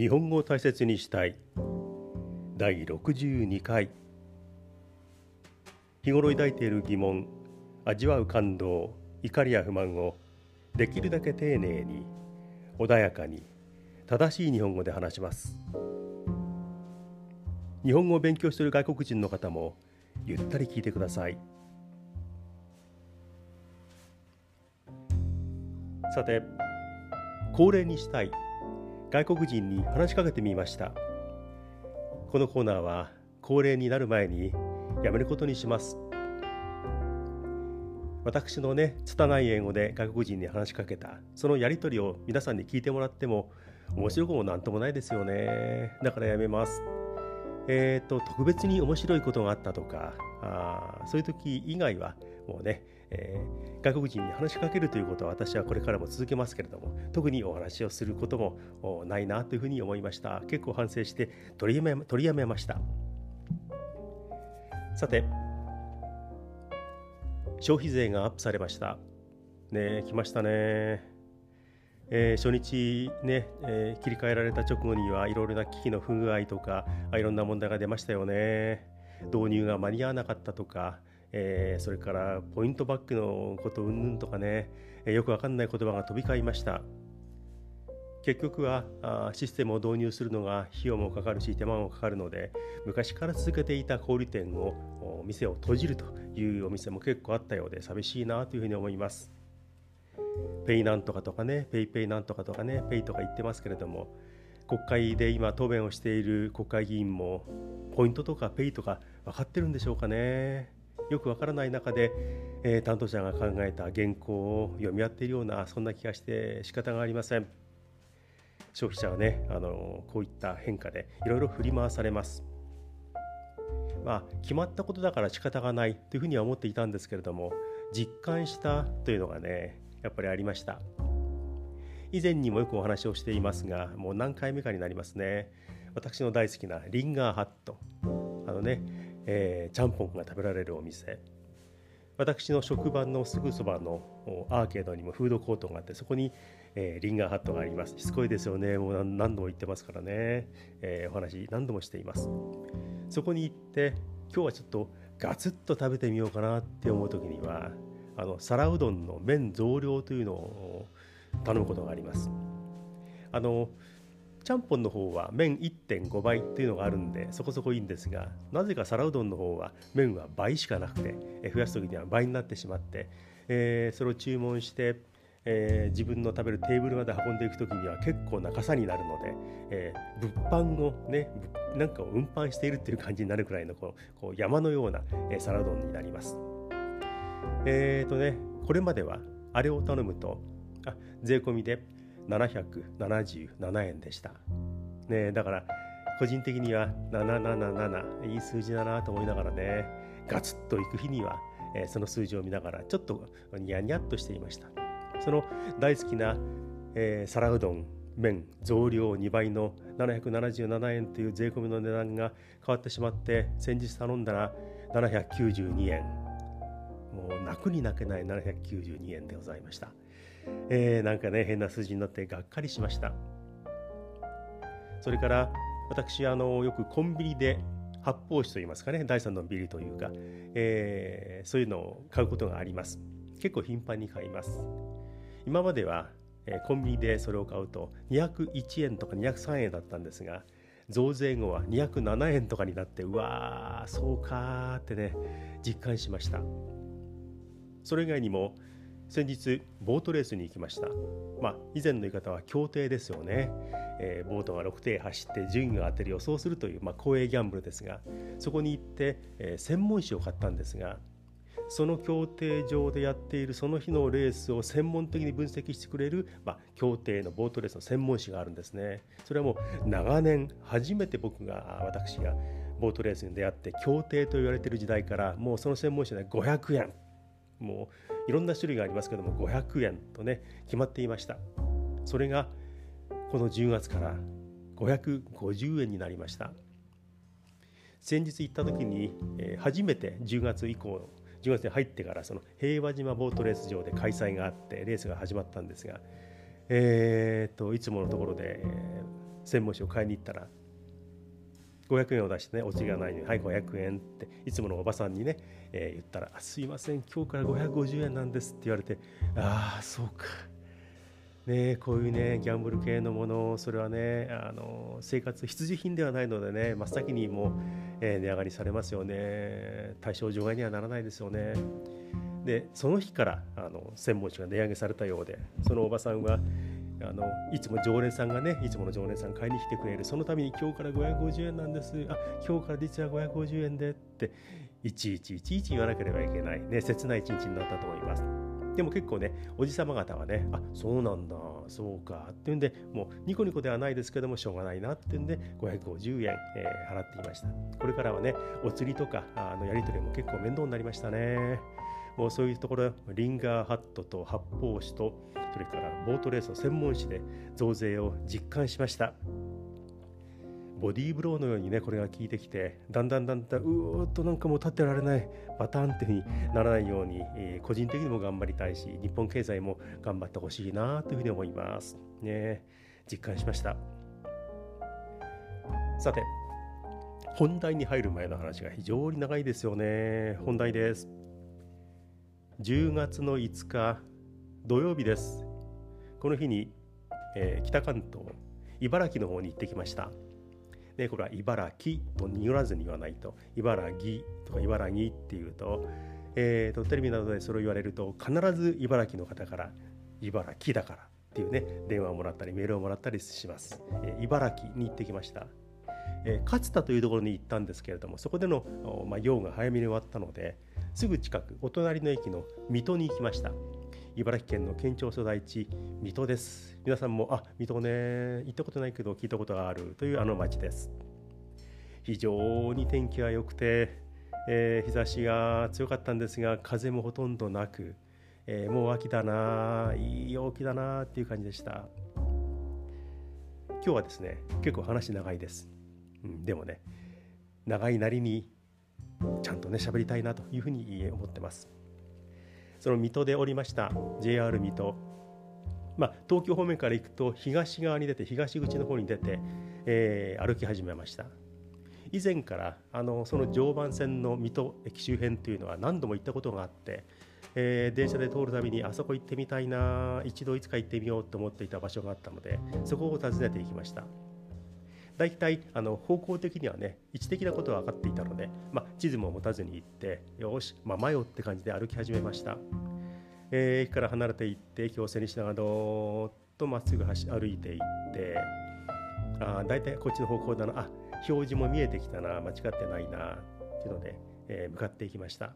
日本語を大切にしたい。第62回。日頃抱いている疑問味わう感動怒りや不満をできるだけ丁寧に穏やかに正しい日本語で話します。日本語を勉強している外国人の方もゆったり聞いてください。さて恒例にしたい。外国人に話しかけてみました。このコーナーは恒例になる前にやめることにします。私のね拙い英語で外国人に話しかけたそのやり取りを皆さんに聞いてもらっても面白くもなんともないですよね。だからやめます。えっ、ー、と特別に面白いことがあったとかあそういう時以外はもうね、えー、外国人に話しかけるということは私はこれからも続けますけれども特にお話をすることもないなというふうに思いました。結構反省して取りやめ取りやめました。さて消費税がアップされました。ね来ましたね。えー、初日ね、えー、切り替えられた直後にはいろいろな機器の不具合とかいろんな問題が出ましたよね。導入が間に合わなかったとかえー、それからポイントバックのことうんぬんとかね、え、よくわかんない言葉が飛び交いました。結局はあシステムを導入するのが費用もかかるし手間もかかるので昔から続けていた小売店を店を閉じるというお店も結構あったようで寂しいなというふうに思います。ペイなんとかとかねペイペイなんとかとかねペイとか言ってますけれども国会で今答弁をしている国会議員もポイントとかペイとか分かってるんでしょうかね。よくわからない中で、えー、担当者が考えた原稿を読み合っているようなそんな気がして仕方がありません。消費者はねあのこういった変化でいろいろ振り回されます。まあ決まったことだから仕方がないというふうには思っていたんですけれども実感したというのがねやっぱりありました。以前にもよくお話をしていますがもう何回目かになりますね。私の大好きなリンガーハット。あのねえー、ちゃんぽんが食べられるお店。私の職場のすぐそばのアーケードにもフードコートがあってそこに、えー、リンガーハットがあります。しつこいですよね。もう何度も言ってますからね、えー、お話何度もしています。そこに行って今日はちょっとガツッと食べてみようかなって思う時にはあの皿うどんの麺増量というのを頼むことがあります。あのちゃんぽんの方は麺1.5倍っていうのがあるんでそこそこいいんですがなぜか皿うどんの方は麺は倍しかなくて、増やす時には倍になってしまって、えー、それを注文して、えー、自分の食べるテーブルまで運んでいく時には結構な傘になるので、えー、物販をねなんかを運搬しているっていう感じになるくらいのこうこう山のような、え、皿うどんになります。えっ、とねこれまではあれを頼むとあ税込みで777円でした。ねだから個人的には777いい数字だなと思いながらねガツッといく日には、えー、その数字を見ながらちょっとニヤニヤっとしていました。その大好きな、えー、皿うどん麺増量2倍の777円という税込みの値段が変わってしまって先日頼んだら792円。もう泣くに泣けない792円でございました。えー、なんかね変な数字になってがっかりしました。それから私あのよくコンビニで発泡酒といいますかね第3のビールというか、えー、そういうのを買うことがあります。結構頻繁に買います。今までは、え、コンビニでそれを買うと201円とか203円だったんですが増税後は207円とかになってうわーそうかーってね実感しました。それ以外にも先日ボートレースに行きました。まあ以前の言い方は協定ですよね、えー、ボートが6艇走って順位が当てる予想するという、まあ、公営ギャンブルですがそこに行って、えー、専門誌を買ったんですがその協定上でやっているその日のレースを専門的に分析してくれる、まあ、協定のボートレースの専門誌があるんですね。それはもう長年初めて僕が私がボートレースに出会って協定と言われている時代からもうその専門誌で500円。もういろんな種類がありますけども500円とね決まっていました。それがこの10月から550円になりました。先日行った時に、えー、初めて10月以降10月に入ってからその平和島ボートレース場で開催があってレースが始まったんですが、えー、といつものところで、えー、専門誌を買いに行ったら500円を出してね、オチがないのに、はい、500円って、いつものおばさんにね、えー、言ったら、すいません、今日から550円なんですって言われて、ああ、そうか。ね、こういうね、ギャンブル系のもの、それはね、あの生活必需品ではないのでね、真っ先にもう、えー、値上がりされますよね。対象除外にはならないですよね。で、その日からあの専門誌が値上げされたようで、そのおばさんは、あのいつも常連さんがねいつもの常連さん買いに来てくれるそのために今日から550円なんですあ今日から実は550円でっていちいちいちいち言わなければいけない。ね切ない一日になったと思います。でも結構ねおじさま方はねあそうなんだ。そうか。っていうんでもうニコニコではないですけどもしょうがないなっていうんで550円、えー、払っていました。これからはねお釣りとかあのやり取りも結構面倒になりましたね。もうそういうところリンガーハットと発泡酒とそれからボートレースの専門誌で増税を実感しました。ボディーブローのようにねこれが効いてきてだんだんだんだんうーっとなんかもう立ってられないバタンっていうふうにならないように、えー、個人的にも頑張りたいし日本経済も頑張ってほしいなというふうに思います。ね。実感しました。さて本題に入る前の話が非常に長いですよね。本題です。10月の5日土曜日です。この日に、えー、北関東、茨城の方に行ってきました。でこれは茨城と濁らずに言わないと、茨城とか茨城っていうと、えーと、テレビなどでそれを言われると、必ず茨城の方から、茨城だからっていうね、電話をもらったり、メールをもらったりします。えー、茨城に行ってきました。えー、勝田というところに行ったんですけれども、そこでの、まあ、用が早めに終わったので、すぐ近く、お隣の駅の水戸に行きました。茨城県の県庁所在地水戸です。皆さんもあ水戸ね。行ったことないけど聞いたことがある。というあの町です。非常に天気が良くて、えー、日差しが強かったんですが風もほとんどなく、えー、もう秋だないい陽気だなっていう感じでした。今日はですね結構話長いです、うん、でもね長いなりにちゃんとね喋りたいなというふうに思ってます。その水戸でおりました JR 水戸、まあ、東京方面から行くと東側に出て東口の方に出て、えー、歩き始めました。以前からあのその常磐線の水戸駅周辺というのは何度も行ったことがあって、えー、電車で通るたびにあそこ行ってみたいな一度いつか行ってみようと思っていた場所があったのでそこを訪ねていきました。大体あの方向的にはね位置的なことは分かっていたので、まあ、地図も持たずに行ってよし、まあ、迷うって感じで歩き始めました、えー、駅から離れていって駅を背にしながらどーっとまっすぐ歩いていってあ大体こっちの方向だな。あ表示も見えてきたな。間違ってないな。っていうので、えー、向かっていきました。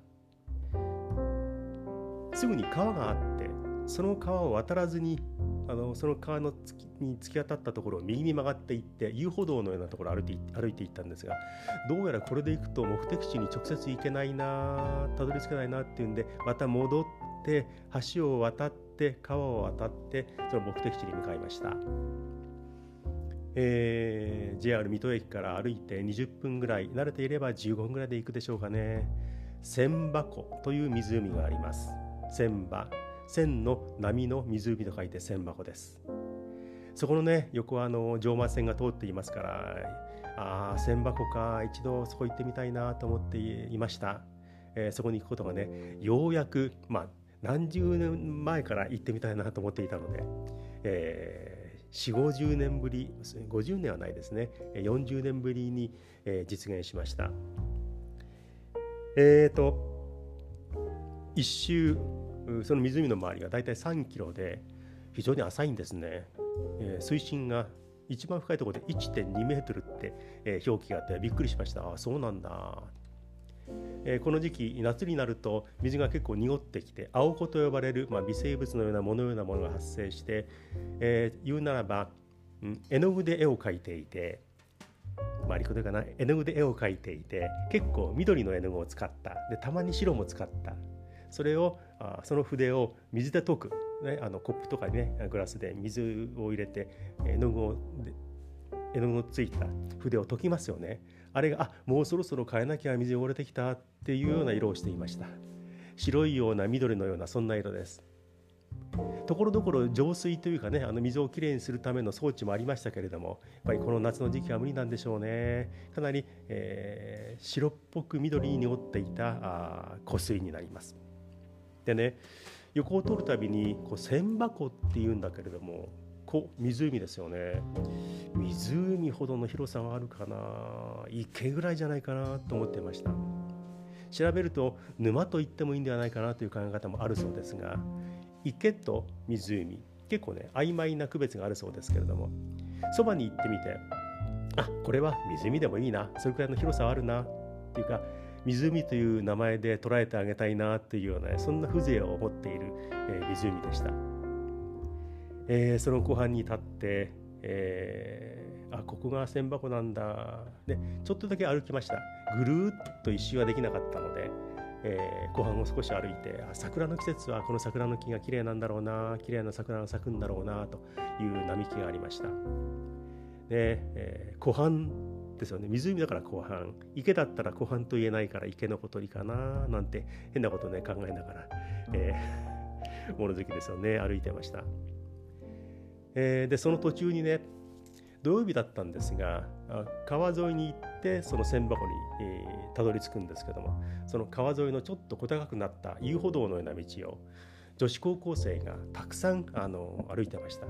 すぐに川があってその川を渡らずにあのその川のに突き当たったところを右に曲がっていって遊歩道のようなところを歩いて歩いていったんですがどうやらこれで行くと目的地に直接行けないなたどり着けないなっていうんでまた戻って橋を渡って川を渡ってその目的地に向かいました。えー、JR 水戸駅から歩いて20分ぐらい慣れていれば15分ぐらいで行くでしょうかね。千葉湖という湖があります。千葉千の波の湖と書いて千箱です。そこのね、横はあの常磐線が通っていますから、ああ、千箱か、一度そこ行ってみたいなと思っていました。えー、そこに行くことがね、ようやく、まあ、何十年前から行ってみたいなと思っていたので、えー、4、50年ぶり、50年はないですね、40年ぶりに、えー、実現しました。えっ、ー、と、一周その湖の周りが大体3キロで非常に浅いんですね、えー、水深が一番深いところで1.2メートルって、えー、表記があってびっくりしました。あそうなんだ、えー、この時期夏になると水が結構濁ってきて青子と呼ばれる、まあ、微生物のようなものようなものが発生して、えー、言うならば、うん、絵の具で絵を描いていてまあ、リコかな絵の具で絵を描いていて結構緑の絵の具を使った。でたまに白も使った。それをあその筆を水で溶く、ね、あのコップとかにねグラスで水を入れて絵の具を絵の具のついた筆を溶きますよね。あれがあもうそろそろ変えなきゃ水汚れてきたっていうような色をしていました。白いような緑のようなそんな色です。ところどころ浄水というかねあの水をきれいにするための装置もありましたけれどもやっぱりこの夏の時期は無理なんでしょうね。かなり、えー、白っぽく緑に濁っていたあ湖水になります。でね横を通るたびにこう千箱っていうんだけれどもこ湖ですよね。湖ほどの広さがあるかな。池ぐらいじゃないかなと思ってました。調べると沼と言ってもいいんではないかなという考え方もあるそうですが池と湖結構ね曖昧な区別があるそうですけれどもそばに行ってみてあこれは湖でもいいな。それくらいの広さはあるなっていうか湖という名前で捉えてあげたいなっていうようなそんな風情を持っている、えー、湖でした、えー、その湖畔に立って、えー、あここが千箱なんだ。でちょっとだけ歩きました。ぐるっと一周はできなかったので、えー、湖畔を少し歩いてあ桜の季節はこの桜の木が綺麗なんだろうな綺麗な桜が咲くんだろうなという並木がありました。で、えー、湖畔ですよね。湖だから湖畔池だったら湖畔と言えないから池のほとりかな。なんて変なことね考えながら、えー、物好きですよね。歩いてました、えー、でその途中にね土曜日だったんですが川沿いに行ってその千箱に、えー、たどり着くんですけどもその川沿いのちょっと小高くなった遊歩道のような道を女子高校生がたくさんあの歩いてました。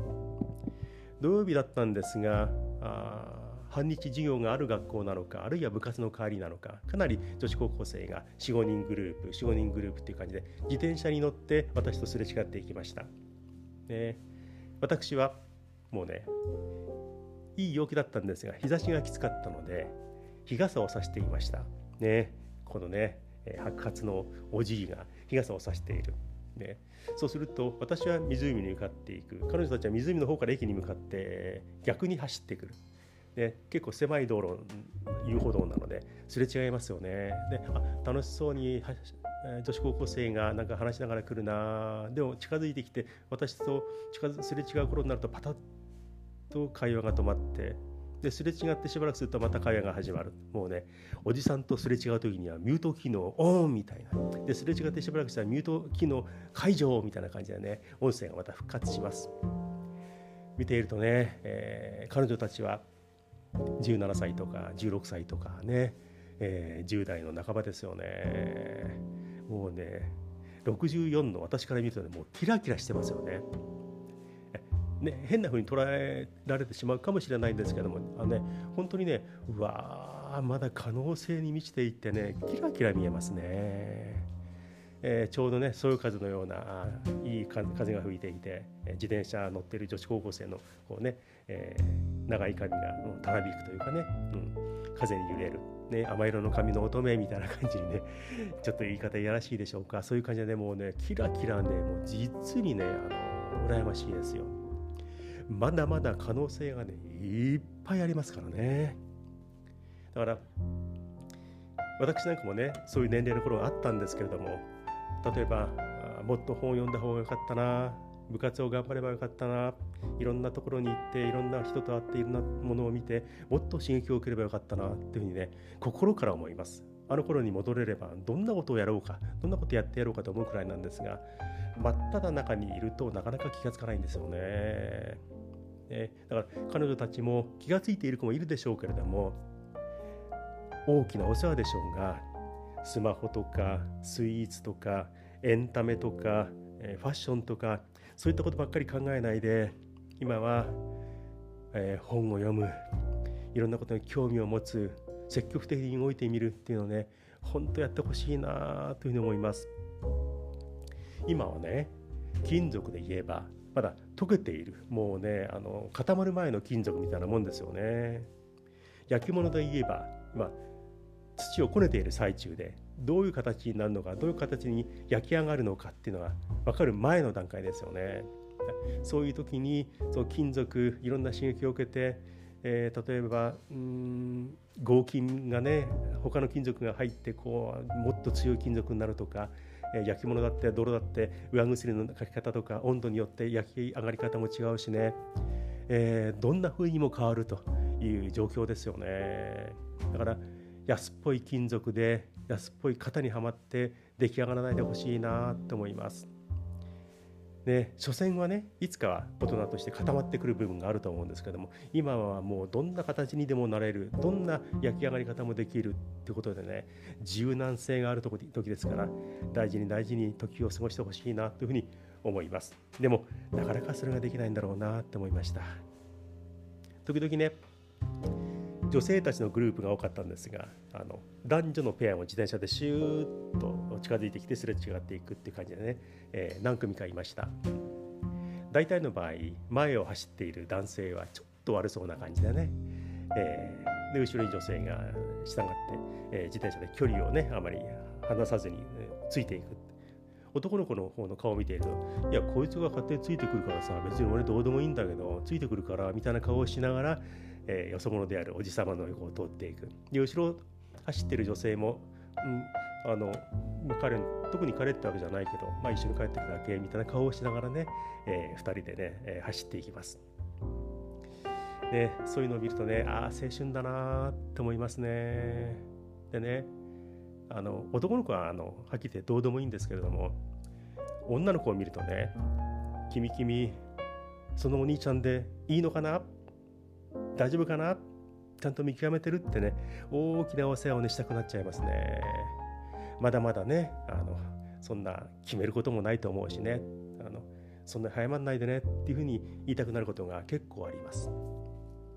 土曜日だったんですがあ半日授業がある学校なのかあるいは部活の代わりなのかかなり女子高校生が45人グループ45人グループっていう感じで自転車に乗って私とすれ違っていきました、ね、私はもうねいい陽気だったんですが日差しがきつかったので日傘を差していました。ね。このね白髪のおじいが日傘を差している。ね、そうすると私は湖に向かっていく。彼女たちは湖の方から駅に向かって逆に走ってくる、ね、結構狭い道路遊歩道なのですれ違いますよね。であ楽しそうに女子高校生がなんか話しながら来るな。でも近づいてきて私と近すれ違う頃になるとパタッと会話が止まってですれ違ってしばらくするとまた会話が始まる。もうねおじさんとすれ違う時にはミュート機能オンみたいな。ですれ違ってしばらくしたらミュート機能解除みたいな感じでね音声がまた復活します。見ているとね、えー、彼女たちは17歳とか16歳とかね、えー、10代の半ばですよね。もうね64の私から見るとねもうキラキラしてますよね。ね、変な風に捉えられてしまうかもしれないんですけどもあの、ね、本当にねうわまだ可能性に満ちていってねキラキラ見えますね。えー、ちょうどねそういう風のようないい風が吹いていて自転車乗ってる女子高校生のこうね、えー、長い髪がたなびくというかね、うん、風に揺れる、ね、甘色の髪の乙女みたいな感じにね ちょっと言い方いやらしいでしょうか。そういう感じでねもうねキラキラねもう実にねあの羨ましいですよ。まだまだ可能性がねいっぱいありますからね。だから私なんかもねそういう年齢の頃があったんですけれども例えばもっと本を読んだ方がよかったな。部活を頑張ればよかったな。いろんなところに行っていろんな人と会っていろんなものを見てもっと刺激を受ければよかったなっていうふうにね心から思います。あの頃に戻れればどんなことをやろうかどんなことやってやろうかと思うくらいなんですが真っ只中にいるとなかなか気がつかないんですよね。ね。だから彼女たちも気が付いている子もいるでしょうけれども大きなお世話でしょうがスマホとかスイーツとかエンタメとかえファッションとかそういったことばっかり考えないで今は、え、本を読む。いろんなことに興味を持つ。積極的に動いてみるっていうのをね本当やってほしいなというふうに思います。今はね金属で言えばまだ溶けている。もうねあの固まる前の金属みたいなもんですよね。焼き物で言えば今土をこねている最中でどういう形になるのかどういう形に焼き上がるのかっていうのが分かる前の段階ですよね。そういう時にその金属いろんな刺激を受けて、えー、例えばうん合金がね他の金属が入ってこうもっと強い金属になるとか焼き物だって泥だって上薬のかけ方とか温度によって焼き上がり方も違うしね、えー、どんな風にも変わるという状況ですよね。だから安っぽい金属で安っぽい型にはまって出来上がらないでほしいなと思います。ね、所詮はねいつかは大人として固まってくる部分があると思うんですけども今はもうどんな形にでもなれるどんな焼き上がり方もできるってことでね柔軟性がある時ですから大事に大事に時を過ごしてほしいなというふうに思います。でもなかなかそれができないんだろうなって思いました。時々ね女性たちのグループが多かったんですがあの男女のペアも自転車でシューッと近づいてきてすれ違っていくっていう感じでね、えー、何組かいました。大体の場合前を走っている男性はちょっと悪そうな感じでね、えー、で後ろに女性が従って、えー、自転車で距離をねあまり離さずに、ついていく男の子の方の顔を見ていると「いやこいつが勝手についてくるからさ別に俺どうでもいいんだけどついてくるから」みたいな顔をしながらえー、よそ者であるおじさまの横を通っていく。で後ろ走ってる女性も、うん、あの彼特に彼ってわけじゃないけど、まあ、一緒に帰ってくだけみたいな顔をしながらね、えー、2人でね、えー、走っていきます。でそういうのを見るとねああ青春だなって思いますね。でねあの男の子はあのはっきり言ってどうでもいいんですけれども女の子を見るとね「君君そのお兄ちゃんでいいのかな?」大丈夫かな？ちゃんと見極めてるってね大きなお世話をねしたくなっちゃいますね。まだまだねあのそんな決めることもないと思うしねあのそんな早まんないでねっていうふうに言いたくなることが結構あります。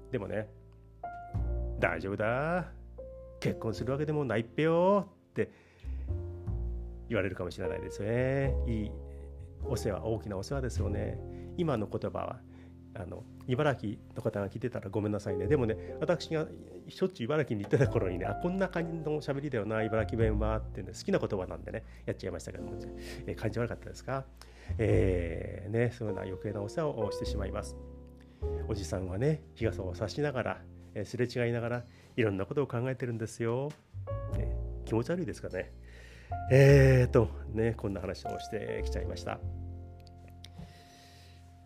でもね大丈夫だ。結婚するわけでもないっぺよって言われるかもしれないですね。いいお世話大きなお世話ですよね。今の言葉はあの茨城の方が聞いてたらごめんなさいね。でもね私がしょっちゅう茨城に行ってた頃にねあこんな感じの喋りだよな茨城弁はってね好きな言葉なんでねやっちゃいましたけども、えー、感じ悪かったですか？えー、ねそういうような余計なお世話をしてしまいます。おじさんはね日傘を差しながら、えー、すれ違いながらいろんなことを考えてるんですよ、ね、気持ち悪いですかね？えーとねこんな話をしてきちゃいました。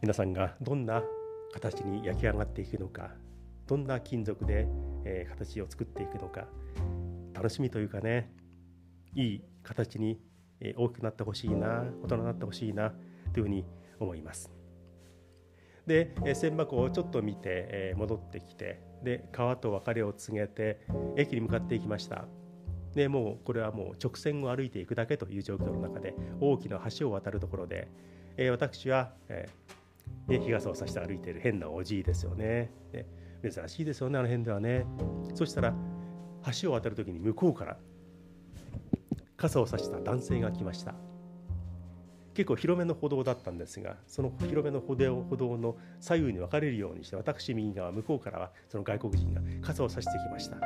皆さんがどんな形に焼き上がっていくのかどんな金属で、え、形を作っていくのか楽しみというかねいい形に、え、大きくなってほしいな大人になってほしいなというふうに思います。で、えー、千箱をちょっと見て、え、戻ってきてで川と別れを告げて駅に向かっていきました。でもうこれはもう直線を歩いていくだけという状況の中で大きな橋を渡るところで、えー、私は、えー、日傘を差して歩いている変なおじいですよね。ね珍しいですよねあの辺ではね。そしたら橋を渡る時に向こうから傘を差した男性が来ました。結構広めの歩道だったんですがその広めの歩道歩道の左右に分かれるようにして私右側向こうからはその外国人が傘を差してきました。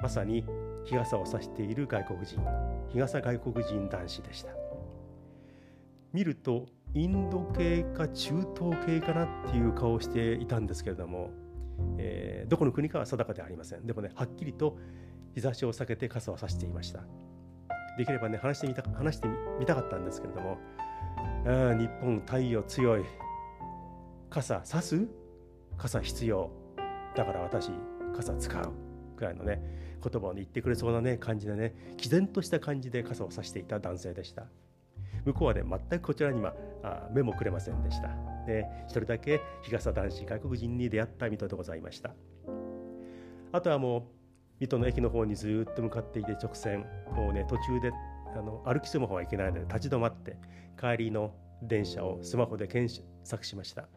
まさに日傘を差している外国人日傘外国人男子でした。見るとインド系か中東系かなっていう顔をしていたんですけれども、えー、どこの国かは定かではありません。でもねはっきりと日差しを避けて傘を差していました。できればね話してみた話してみたかったんですけれどもあ日本太陽強い。傘差す？傘必要。だから私傘使うくらいのね言葉を、ね、言ってくれそうなね感じでね毅然とした感じで傘を差していた男性でした。向こうはね全くこちらにはあ目もくれませんでした。で一人だけ日傘男子外国人に出会った水戸でございました。あとはもう水戸の駅の方にずっと向かっていて直線もうね途中であの歩きスマホはいけないので立ち止まって帰りの電車をスマホで検索しました。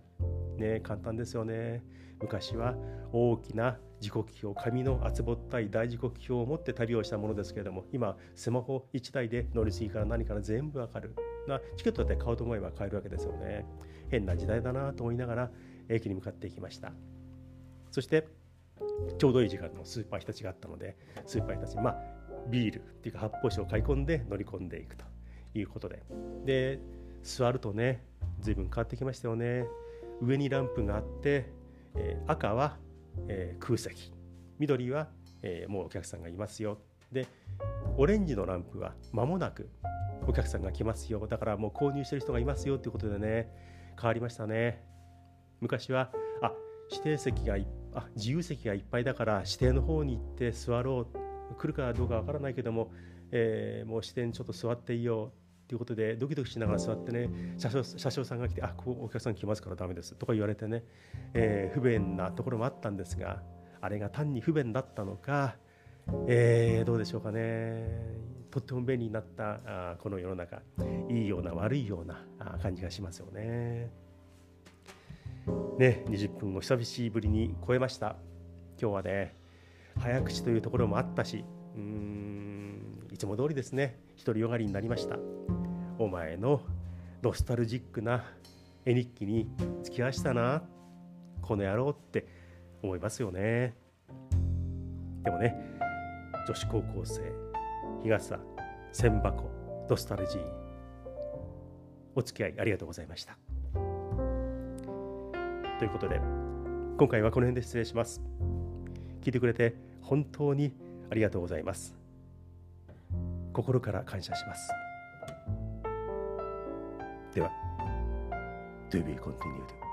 ね簡単ですよね。昔は大きな時刻表紙の厚ぼったい大時刻表を持って旅をしたものですけれども今スマホ1台で乗り継ぎから何から全部わかる。なチケットで買おうと思えば買えるわけですよね。変な時代だなと思いながら駅に向かっていきました。そしてちょうどいい時間のスーパー日立があったのでスーパー日立まあビールっていうか発泡酒を買い込んで乗り込んでいくということで。で座るとね随分変わってきましたよね。上にランプがあって、えー、赤は、えー、空席。緑は、えー、もうお客さんがいますよ。でオレンジのランプは間もなくお客さんが来ますよ。だからもう購入してる人がいますよということでね変わりましたね。昔はあ指定席があ自由席がいっぱいだから指定の方に行って座ろう。来るかどうかわからないけども、えー、もう指定にちょっと座っていようってっていうことでドキドキしながら座ってね車掌車掌さんが来て「あここお客さん来ますからダメです」とか言われてね、えー、不便なところもあったんですがあれが単に不便だったのか、えー、どうでしょうかね。とっても便利になったあこの世の中。いいような悪いような感じがしますよね。ね20分を久しぶりに超えました。今日はね早口というところもあったしうーんいつも通りですね。独りよがりになりました。お前のノスタルジックな絵日記に付き合わしたなこの野郎って思いますよね。でもね女子高校生日傘千箱ノスタルジー。お付き合いありがとうございました。ということで今回はこの辺で失礼します。聞いてくれて本当にありがとうございます。心から感謝します。では To be continued.